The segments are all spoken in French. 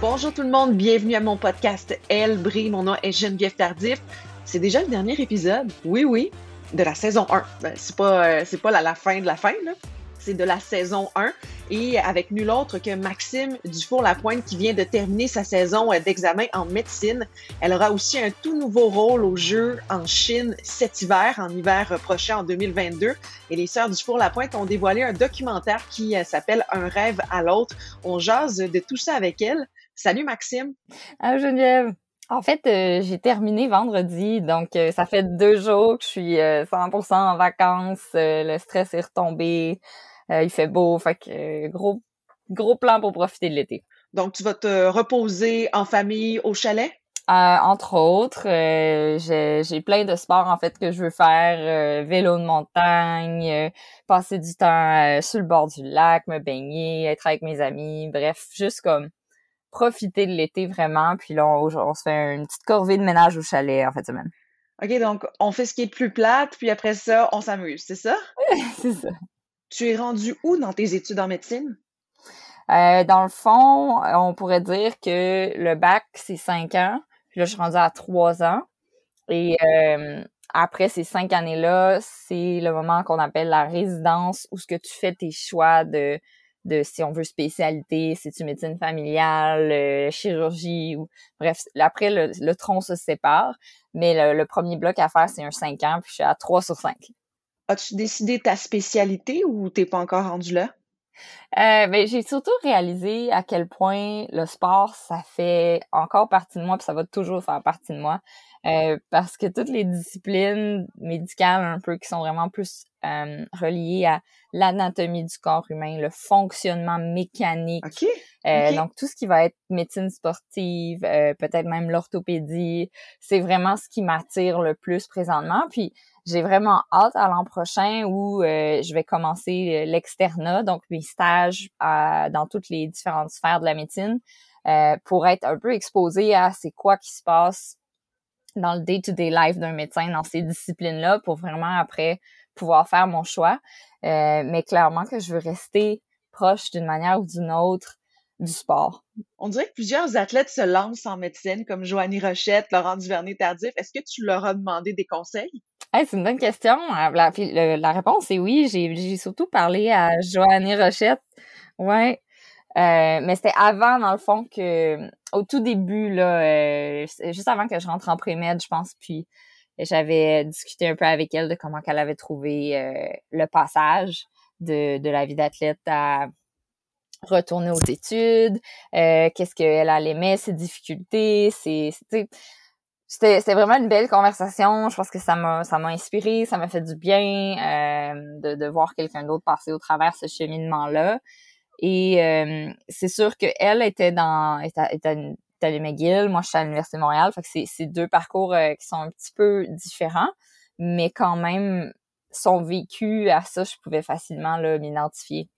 Bonjour tout le monde, bienvenue à mon podcast Elle brille. Mon nom est Geneviève Tardif. C'est déjà le dernier épisode, oui, oui, de la saison 1. Ben, c'est pas, euh, c'est pas la, la, fin de la fin, là. C'est de la saison 1 et avec nul autre que Maxime Dufour-Lapointe qui vient de terminer sa saison euh, d'examen en médecine. Elle aura aussi un tout nouveau rôle au jeu en Chine cet hiver, en hiver prochain en 2022. Et les sœurs Dufour-Lapointe ont dévoilé un documentaire qui euh, s'appelle Un rêve à l'autre. On jase de tout ça avec elle. Salut Maxime. Ah Geneviève. En fait, euh, j'ai terminé vendredi, donc euh, ça fait deux jours que je suis 100% euh, en vacances. le stress est retombé, il fait beau, fait que gros gros plan pour profiter de l'été. Donc tu vas te reposer en famille au chalet? Entre autres, j'ai plein de sports en fait que je veux faire, vélo de montagne, passer du temps sur le bord du lac, me baigner, être avec mes amis, bref, juste comme profiter de l'été vraiment. Puis là, on, se fait une petite corvée de ménage au chalet en fait semaine. OK, donc on fait ce qui est plus plate, puis après ça, on s'amuse, c'est ça? c'est ça. Tu es rendu où dans tes études en médecine? Euh, dans le fond, on pourrait dire que le bac, c'est cinq ans. Puis là, je suis rendue à trois ans. Et euh, après ces cinq années-là, c'est le moment qu'on appelle la résidence où ce que tu fais tes choix de de si on veut spécialité, si tu médecine familiale, euh, chirurgie ou bref, après le, tronc se sépare, mais le, premier bloc à faire c'est un 5 ans puis je suis à 3 sur 5. As-tu décidé ta spécialité ou t'es pas encore rendu là? Euh, ben, j'ai surtout réalisé à quel point le sport, ça fait encore partie de moi, puis ça va toujours faire partie de moi. Euh, parce que toutes les disciplines médicales un peu qui sont vraiment plus euh, reliées à l'anatomie du corps humain, le fonctionnement mécanique, euh, donc tout ce qui va être médecine sportive, peut-être même l'orthopédie, c'est vraiment ce qui m'attire le plus présentement. Puis j'ai vraiment hâte à l'an prochain où je vais commencer l'externat, donc mes stages dans toutes les différentes sphères de la médecine, pour être un peu exposé à c'est quoi qui se passe dans le day-to-day life d'un médecin dans ces disciplines-là pour vraiment après pouvoir faire mon choix. Euh, mais clairement que je veux rester proche d'une manière ou d'une autre du sport. On dirait que plusieurs athlètes se lancent en médecine, comme Joanie Rochette, Laurent Duvernay-Tardif. Est-ce que tu leur as demandé des conseils? c'est une bonne question. La, la réponse est oui. J'ai surtout parlé à Joanie Rochette. Ouais. Euh, mais c'était avant, dans le fond, que au tout début, là, euh, juste avant que je rentre en pré-med, je pense, puis j'avais discuté un peu avec elle de comment qu'elle avait trouvé euh, le passage de, de la vie d'athlète à retourner aux études, qu'est-ce qu'elle aimait, ses difficultés, c'est c'était vraiment une belle conversation. Je pense que ça m'a ça m'a inspiré, ça m'a fait du bien de, de voir quelqu'un d'autre passer au travers ce cheminement-là. Et euh, c'est sûr qu'elle était dans était, était, à McGill, moi je suis à l'Université de Montréal, fait que c'est deux parcours euh, qui sont un petit peu différents, mais quand même son vécu à ça, je pouvais facilement m'identifier.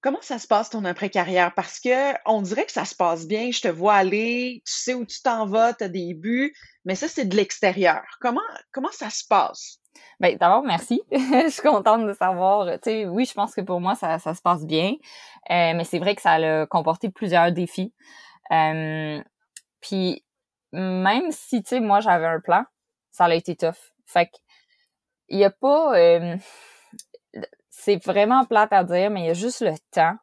Comment ça se passe ton après-carrière? Parce que on dirait que ça se passe bien, je te vois aller, tu sais où tu t'en vas, tu as des buts, mais ça, c'est de l'extérieur. Comment, comment ça se passe? Ben, d'abord, merci. je suis contente de savoir. Tu sais, oui, je pense que pour moi, ça, ça se passe bien. Euh, mais c'est vrai que ça a comporté plusieurs défis. Euh, puis, même si, tu sais, moi, j'avais un plan, ça a été tough. Fait que, il y a pas... Euh, c'est vraiment plate à dire, mais il y a juste le temps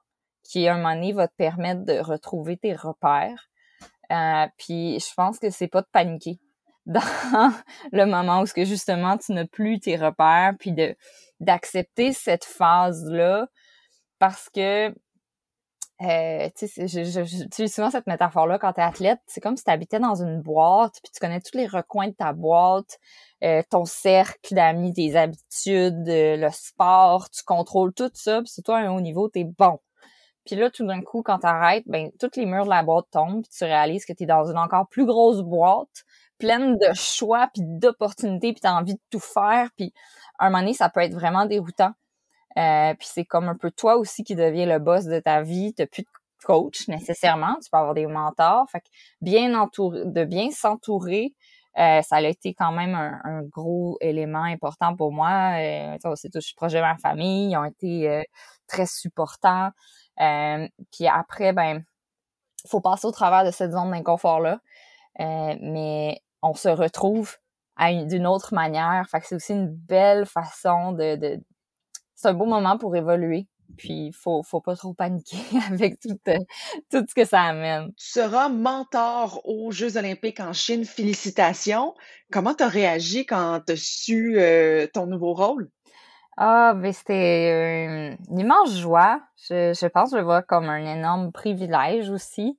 qui, à un moment donné, va te permettre de retrouver tes repères. Euh, puis, je pense que c'est pas de paniquer dans le moment où ce que justement tu n'as plus tes repères puis de d'accepter cette phase là parce que euh, tu sais, j'utilise souvent cette métaphore-là quand tu es athlète. C'est comme si tu habitais dans une boîte, puis tu connais tous les recoins de ta boîte, euh, ton cercle d'amis, tes habitudes, euh, le sport, tu contrôles tout ça, puis surtout à un haut niveau, tu es bon. Puis là, tout d'un coup, quand tu arrêtes, ben, tous les murs de la boîte tombent, puis tu réalises que tu es dans une encore plus grosse boîte, pleine de choix, puis d'opportunités, puis tu as envie de tout faire, puis à un moment donné, ça peut être vraiment déroutant. Euh, puis c'est comme un peu toi aussi qui deviens le boss de ta vie. Tu plus de coach nécessairement. Tu peux avoir des mentors. Fait que bien entouré, de bien s'entourer, euh, ça a été quand même un, gros élément important pour moi. Euh, c'est tout, je de ma famille. Ils ont été euh, très supportants. puis après, ben faut passer au travers de cette zone d'inconfort-là. Mais on se retrouve d'une autre manière. Fait que c'est aussi une belle façon de, de... c'est un beau moment pour évoluer. Puis faut faut pas trop paniquer avec tout, euh, tout ce que ça amène. Tu seras mentor aux Jeux olympiques en Chine. Félicitations. Comment tu as réagi quand tu as su euh, ton nouveau rôle? Ah, ben c'était une immense joie. Je, je pense que je le vois comme un énorme privilège aussi.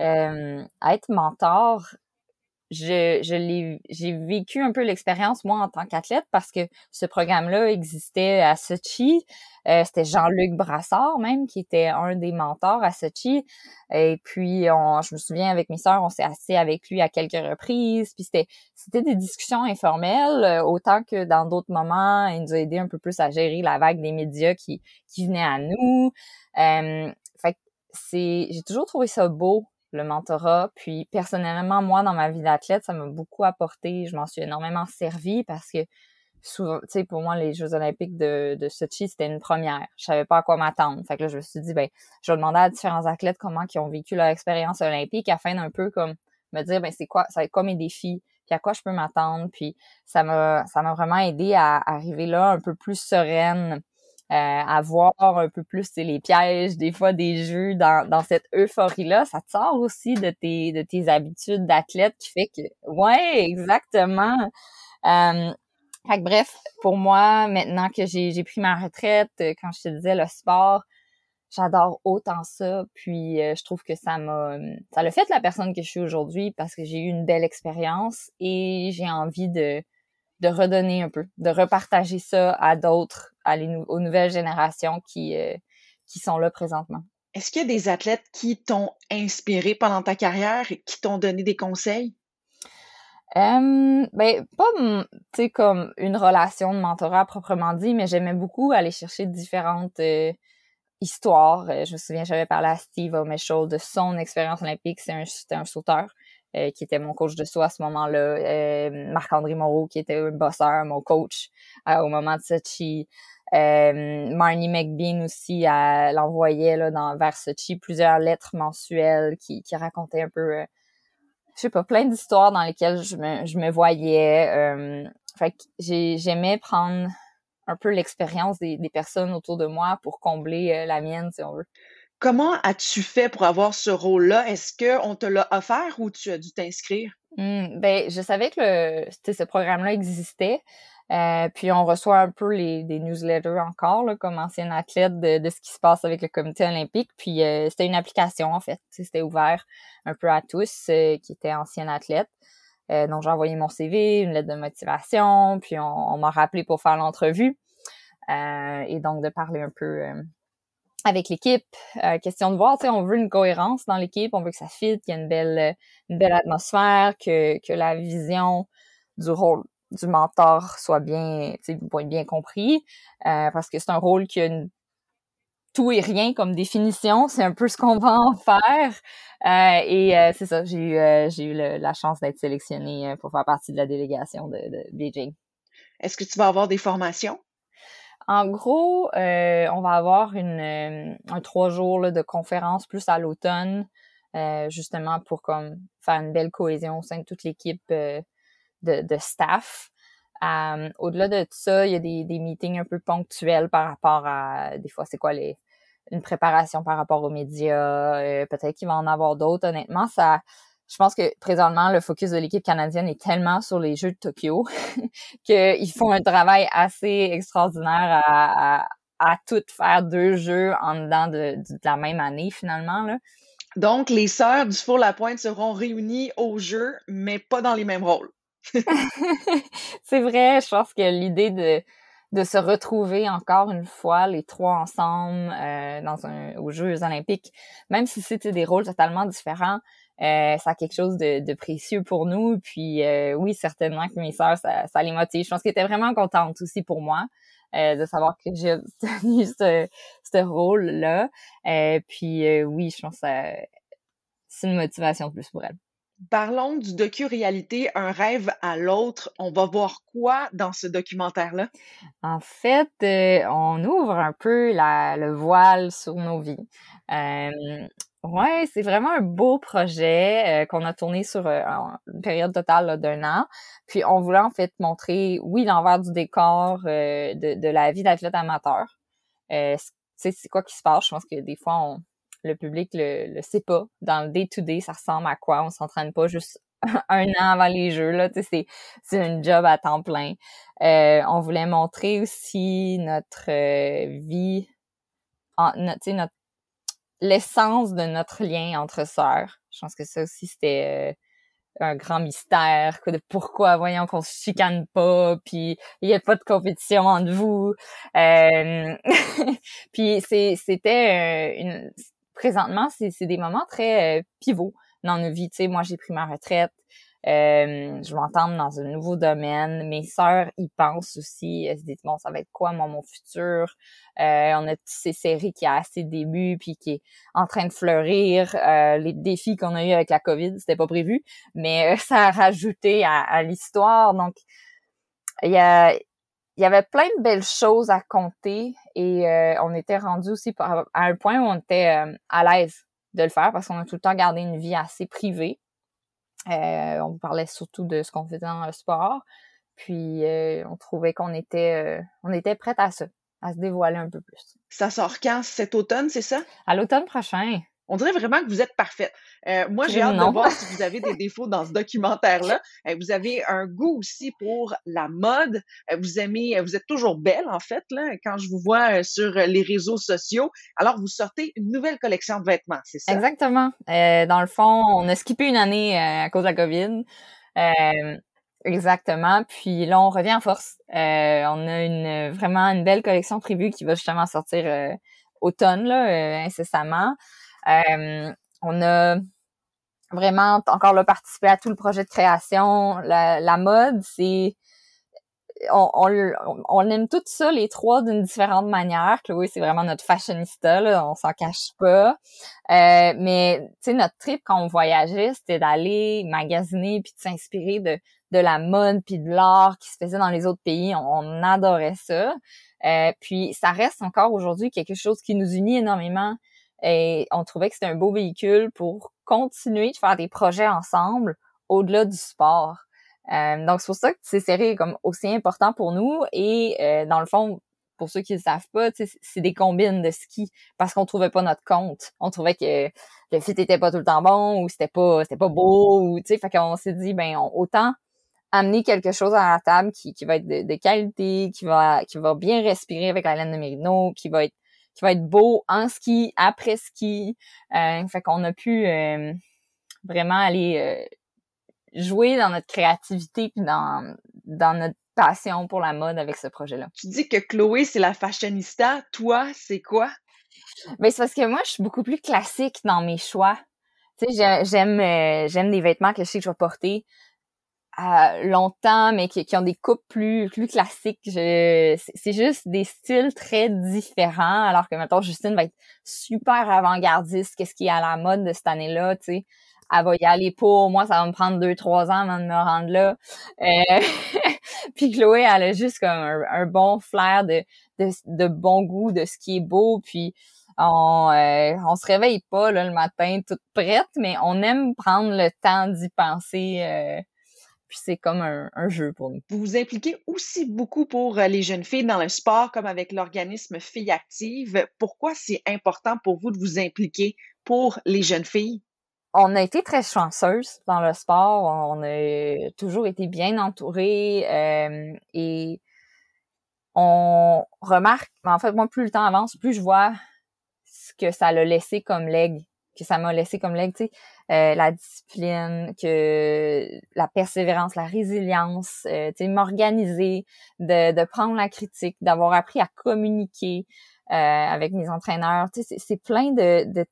Euh, être mentor, je, je j'ai vécu un peu l'expérience moi en tant qu'athlète parce que ce programme-là existait à Sochi. Euh, c'était Jean-Luc Brassard même qui était un des mentors à Sochi. Et puis on, je me souviens avec mes sœurs, on s'est assis avec lui à quelques reprises. Puis c'était c'était des discussions informelles euh, autant que dans d'autres moments. Il nous a aidé un peu plus à gérer la vague des médias qui qui venaient à nous. Euh, fait c'est j'ai toujours trouvé ça beau le mentorat. Puis personnellement, moi, dans ma vie d'athlète, ça m'a beaucoup apporté. Je m'en suis énormément servi parce que souvent, tu sais, pour moi, les Jeux olympiques de, de Sochi, c'était une première. Je savais pas à quoi m'attendre. Fait que là, je me suis dit, ben, je vais demander à différents athlètes comment ils ont vécu leur expérience olympique afin d'un peu comme me dire, ben, c'est quoi, ça quoi mes défis, puis à quoi je peux m'attendre. Puis ça m'a, ça m'a vraiment aidé à arriver là un peu plus sereine euh, à voir un peu plus les pièges des fois des jeux dans, dans cette euphorie là ça te sort aussi de tes de tes habitudes d'athlète qui fait que ouais exactement. Euh, fait bref pour moi maintenant que j'ai j'ai pris ma retraite euh, quand je te disais le sport j'adore autant ça. Puis euh, je trouve que ça m'a ça l'a fait la personne que je suis aujourd'hui parce que j'ai eu une belle expérience et j'ai envie de de redonner un peu, de repartager ça à d'autres, à aux nouvelles générations qui, euh, qui sont là présentement. Est-ce qu'il y a des athlètes qui t'ont inspiré pendant ta carrière et qui t'ont donné des conseils? Euh, ben, pas, tu sais, comme une relation de mentorat proprement dit, mais j'aimais beaucoup aller chercher différentes euh, histoires. je me souviens, j'avais parlé à Steve O'Meshall de son expérience olympique. C'est un, un sauteur. Euh, qui était mon coach de soi à ce moment-là, euh, Marc-André Moreau, qui était un bosseur, mon coach euh, au moment de Sochi. Marnie McBean aussi l'envoyait là, dans, vers Sochi plusieurs lettres mensuelles qui, qui racontaient un peu, je sais pas, plein d'histoires dans lesquelles je me, je me voyais. fait que j'aimais prendre un peu l'expérience des, des personnes autour de moi pour combler la mienne, si on veut. Comment as-tu fait pour avoir ce rôle-là? Est-ce qu'on te l'a offert ou tu as dû t'inscrire? Mmh, ben, je savais que ce programme-là existait. Euh, puis on reçoit un peu les, des newsletters encore, comme ancienne athlète, de, ce qui se passe avec le comité olympique. Puis euh, c'était une application, en fait. C'était ouvert un peu à tous euh, qui étaient anciennes athlètes. donc j'ai envoyé mon CV, une lettre de motivation, puis on, on m'a rappelé pour faire l'entrevue. et donc de parler un peu avec l'équipe. Euh, question de voir, tu sais, on veut une cohérence dans l'équipe, on veut que ça fit, qu'il y ait une belle, une belle atmosphère, que, que la vision du rôle du mentor soit bien, tu bien compris, euh, parce que c'est un rôle qui a une, tout et rien comme définition, c'est un peu ce qu'on va en faire. Euh, et c'est ça, j'ai eu, j'ai eu la chance d'être sélectionnée pour faire partie de la délégation de, de Beijing. Est-ce que tu vas avoir des formations? En gros, euh, on va avoir une, euh, un trois jours de conférence plus à l'automne, euh, justement pour comme faire une belle cohésion au sein de toute l'équipe de, de, staff. Au-delà de ça, il y a des, des meetings un peu ponctuels par rapport à des fois c'est quoi les une préparation par rapport aux médias. Peut-être qu'il va en avoir d'autres. Honnêtement, ça je pense que présentement, le focus de l'équipe canadienne est tellement sur les Jeux de Tokyo qu'ils font un travail assez extraordinaire à, à, tout faire deux jeux en dedans de, la même année, finalement. Là. Donc, les sœurs du Four-la-Pointe seront réunies au jeu, mais pas dans les mêmes rôles. c'est vrai, je pense que l'idée de, de se retrouver encore une fois les trois ensemble euh, dans un aux Jeux olympiques, même si c'était des rôles totalement différents, euh, ça a quelque chose de, de, précieux pour nous. Puis euh, oui, certainement que mes sœurs, ça, ça les motive. Je pense qu'elles étaient vraiment contentes aussi pour moi. Euh, de savoir que j'ai obtenu ce, ce rôle-là. Euh, puis oui, je pense que c'est une motivation de plus pour elles. Parlons du docu-réalité Un rêve à l'autre. On va voir quoi dans ce documentaire-là? En fait, on ouvre un peu la, le voile sur nos vies. Euh, Ouais, c'est vraiment un beau projet euh, qu'on a tourné sur euh, une période totale d'un an. Puis on voulait en fait montrer, oui, l'envers du décor euh, de, de, la vie d'athlète amateur. Euh, c'est quoi qui se passe? Je pense que des fois, on, le public le, le sait pas. Dans le day-to-day, ça ressemble à quoi? On s'entraîne pas juste un an avant les jeux. Là, c'est, c'est un job à temps plein. on voulait montrer aussi notre vie, en, notre, notre l'essence de notre lien entre sœurs. Je pense que ça aussi, c'était euh, un grand mystère, de pourquoi, voyons, qu'on se chicane pas, puis il y a pas de compétition entre vous. Euh, puis c'était euh, une... Présentement, c'est, des moments très pivots dans nos vies. Tu sais, moi, j'ai pris ma retraite. Euh, je m'entends dans un nouveau domaine. Mes sœurs y pensent aussi. Elles se disent bon, ça va être quoi moi mon futur? Euh, On a ces séries qui a assez de début puis qui est en train de fleurir. Euh, les défis qu'on a eu avec la COVID, c'était pas prévu, mais ça a rajouté à, l'histoire. Donc il y a il y avait plein de belles choses à compter et on était rendu aussi à un point où on était à l'aise de le faire parce qu'on a tout le temps gardé une vie assez privée. Euh, on parlait surtout de ce qu'on faisait dans le sport. Puis euh, on trouvait qu'on était euh, on était prête à ça, à se dévoiler un peu plus. Ça sort quand? Cet automne, c'est ça? À l'automne prochain. On dirait vraiment que vous êtes parfaite. Euh, moi, j'ai hâte de voir si vous avez des défauts dans ce documentaire-là. Euh, vous avez un goût aussi pour la mode. Euh, vous aimez, vous êtes toujours belle, en fait, là, quand je vous vois sur les réseaux sociaux. Alors, vous sortez une nouvelle collection de vêtements, c'est ça? Exactement. dans le fond, on a skippé une année à cause de la COVID. Exactement. Puis là, on revient en force. on a une vraiment une belle collection prévue qui va justement sortir automne, là, incessamment. Euh, on a vraiment encore là participé à tout le projet de création. La, mode, c'est on, aime tout ça les trois d'une différente manière. Chloé, c'est vraiment notre fashionista, là, on s'en cache pas. Euh, mais tu sais, notre trip quand on voyageait, c'était d'aller magasiner puis de s'inspirer de, de la mode puis de l'art qui se faisait dans les autres pays. On, adorait ça. Euh, puis ça reste encore aujourd'hui quelque chose qui nous unit énormément. Et on trouvait que c'était un beau véhicule pour continuer de faire des projets ensemble au-delà du sport. Euh, donc, c'est pour ça que ces séries comme aussi important pour nous. Et euh, dans le fond, pour ceux qui ne savent pas, c'est des combines de ski parce qu'on trouvait pas notre compte. On trouvait que le fit était pas tout le temps bon ou c'était pas c'était pas beau ou tu sais, fait qu'on s'est dit ben autant amener quelque chose à la table qui, qui va être de, de, qualité, qui va qui va bien respirer avec la laine de mérino, qui va être qui va être beau en ski, après ski. Euh, fait qu'on a pu euh, vraiment aller euh, jouer dans notre créativité puis dans, dans notre passion pour la mode avec ce projet-là. Tu dis que Chloé, c'est la fashionista. Toi, c'est quoi? Ben, c'est parce que moi, je suis beaucoup plus classique dans mes choix. Tu sais, j'aime, j'aime des vêtements que je sais que je vais porter longtemps, mais qui, qui, ont des coupes plus plus classiques. c'est juste des styles très différents, alors que maintenant Justine va être super avant-gardiste, qu'est-ce qui est à la mode de cette année-là, tu sais. Elle va y aller pour moi, ça va me prendre deux, trois ans avant de me rendre là. Euh, puis Chloé, elle a juste comme un, bon flair de, de, de, bon goût, de ce qui est beau, puis on, euh, on se réveille pas là, le matin toute prête, mais on aime prendre le temps d'y penser euh, puis c'est comme un, jeu pour nous. Vous vous impliquez aussi beaucoup pour euh, les jeunes filles dans le sport, comme avec l'organisme Filles Actives. Pourquoi c'est important pour vous de vous impliquer pour les jeunes filles? On a été très chanceuses dans le sport. On a toujours été bien entourés euh, et on remarque, en fait, moi, plus le temps avance, plus je vois ce que ça l'a laissé comme legs que ça m'a laissé comme leg, tu sais, euh, la discipline, que la persévérance, la résilience, euh, tu sais, m'organiser, de, de prendre la critique, d'avoir appris à communiquer euh, avec mes entraîneurs, tu sais, c'est plein de, de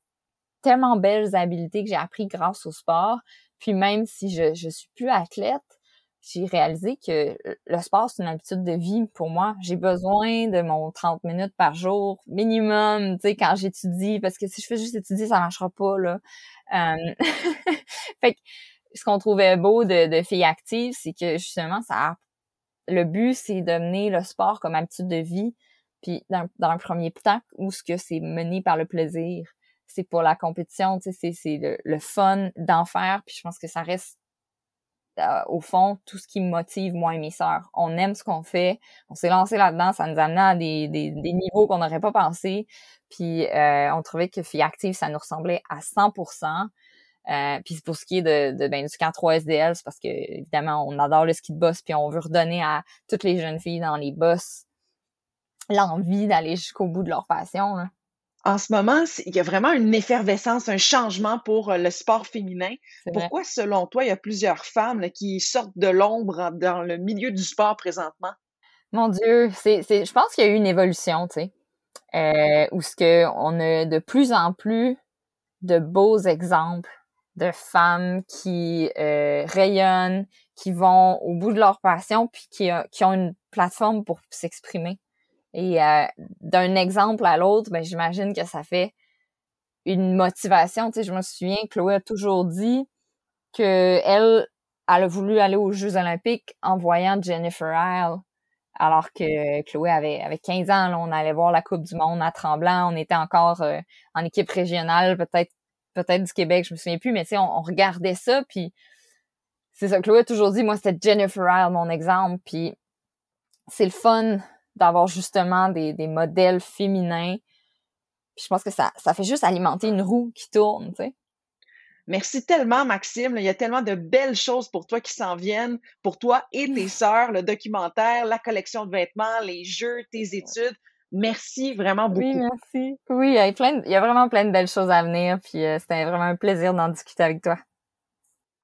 tellement belles habiletés que j'ai appris grâce au sport. Puis même si je je suis plus athlète, j'ai réalisé que le sport, c'est une habitude de vie pour moi. J'ai besoin de mon 30 minutes par jour minimum, tu sais, quand j'étudie, parce que si je fais juste étudier, ça marchera pas, là. Euh, fait que ce qu'on trouvait beau de, de Filles Actives, c'est que justement, ça le but, c'est de mener le sport comme habitude de vie, puis dans, dans un premier temps, où ce que c'est mené par le plaisir. c'est pour la compétition, tu sais, c'est le, le fun d'en faire. Puis je pense que ça reste euh, au fond, tout ce qui me motive, moi et mes sœurs. On aime ce qu'on fait. On s'est lancé là-dedans. Ça nous amenait à des, des, niveaux qu'on n'aurait pas pensé. Puis euh, on trouvait que Fille Active, ça nous ressemblait à 100% euh, puis pour ce qui est de, de ben, du camp 3 SDL, c'est parce que évidemment, on adore le ski de boss, puis on veut redonner à toutes les jeunes filles dans les boss l'envie d'aller jusqu'au bout de leur passion. Là en ce moment, il y a vraiment une effervescence, un changement pour euh, le sport féminin. Pourquoi, selon toi, il y a plusieurs femmes qui sortent de l'ombre dans le milieu du sport présentement? Mon Dieu, c'est, je pense qu'il y a eu une évolution, tu sais, euh, où ce que on a de plus en plus de beaux exemples de femmes qui euh, rayonnent, qui vont au bout de leur passion, puis qui, qui ont une plateforme pour s'exprimer. Et euh, d'un exemple à l'autre, ben, j'imagine que ça fait une motivation. Je me souviens, Chloé a toujours dit que elle, elle a voulu aller aux Jeux olympiques en voyant Jennifer Isle. Alors que Chloé avait, avait 15 ans, là, on allait voir la Coupe du Monde à Tremblant, on était encore euh, en équipe régionale, peut-être peut-être du Québec, je me souviens plus, mais tu sais, on, regardait ça, puis c'est ça, Chloé a toujours dit, moi, c'était Jennifer Isle, mon exemple, puis c'est le fun d'avoir justement des, des modèles féminins. Puis je pense que ça, ça fait juste alimenter une roue qui tourne, tu sais. Merci tellement, Maxime. Il y a tellement de belles choses pour toi qui s'en viennent, pour toi et tes sœurs, le documentaire, la collection de vêtements, les jeux, tes études. Merci vraiment beaucoup. Oui, merci. Oui, il y a, plein il y a vraiment plein de belles choses à venir, puis euh, c'était vraiment un plaisir d'en discuter avec toi.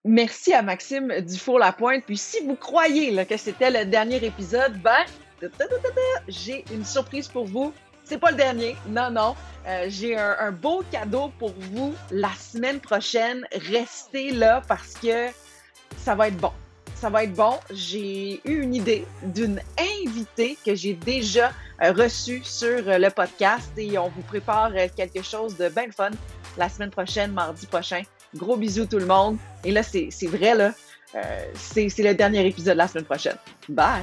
Merci à Maxime Dufour-Lapointe. Puis si vous croyez là, que c'était le dernier épisode, ben, j'ai une surprise pour vous. C'est pas le dernier, non, non. Euh, j'ai un, beau cadeau pour vous la semaine prochaine. Restez là parce que ça va être bon. Ça va être bon. J'ai eu une idée d'une invitée que j'ai déjà euh, reçue sur euh, le podcast et on vous prépare quelque chose de bien fun la semaine prochaine, mardi prochain. Gros bisous tout le monde. Et là, c'est vrai, là. c'est le dernier épisode la semaine prochaine. Bye!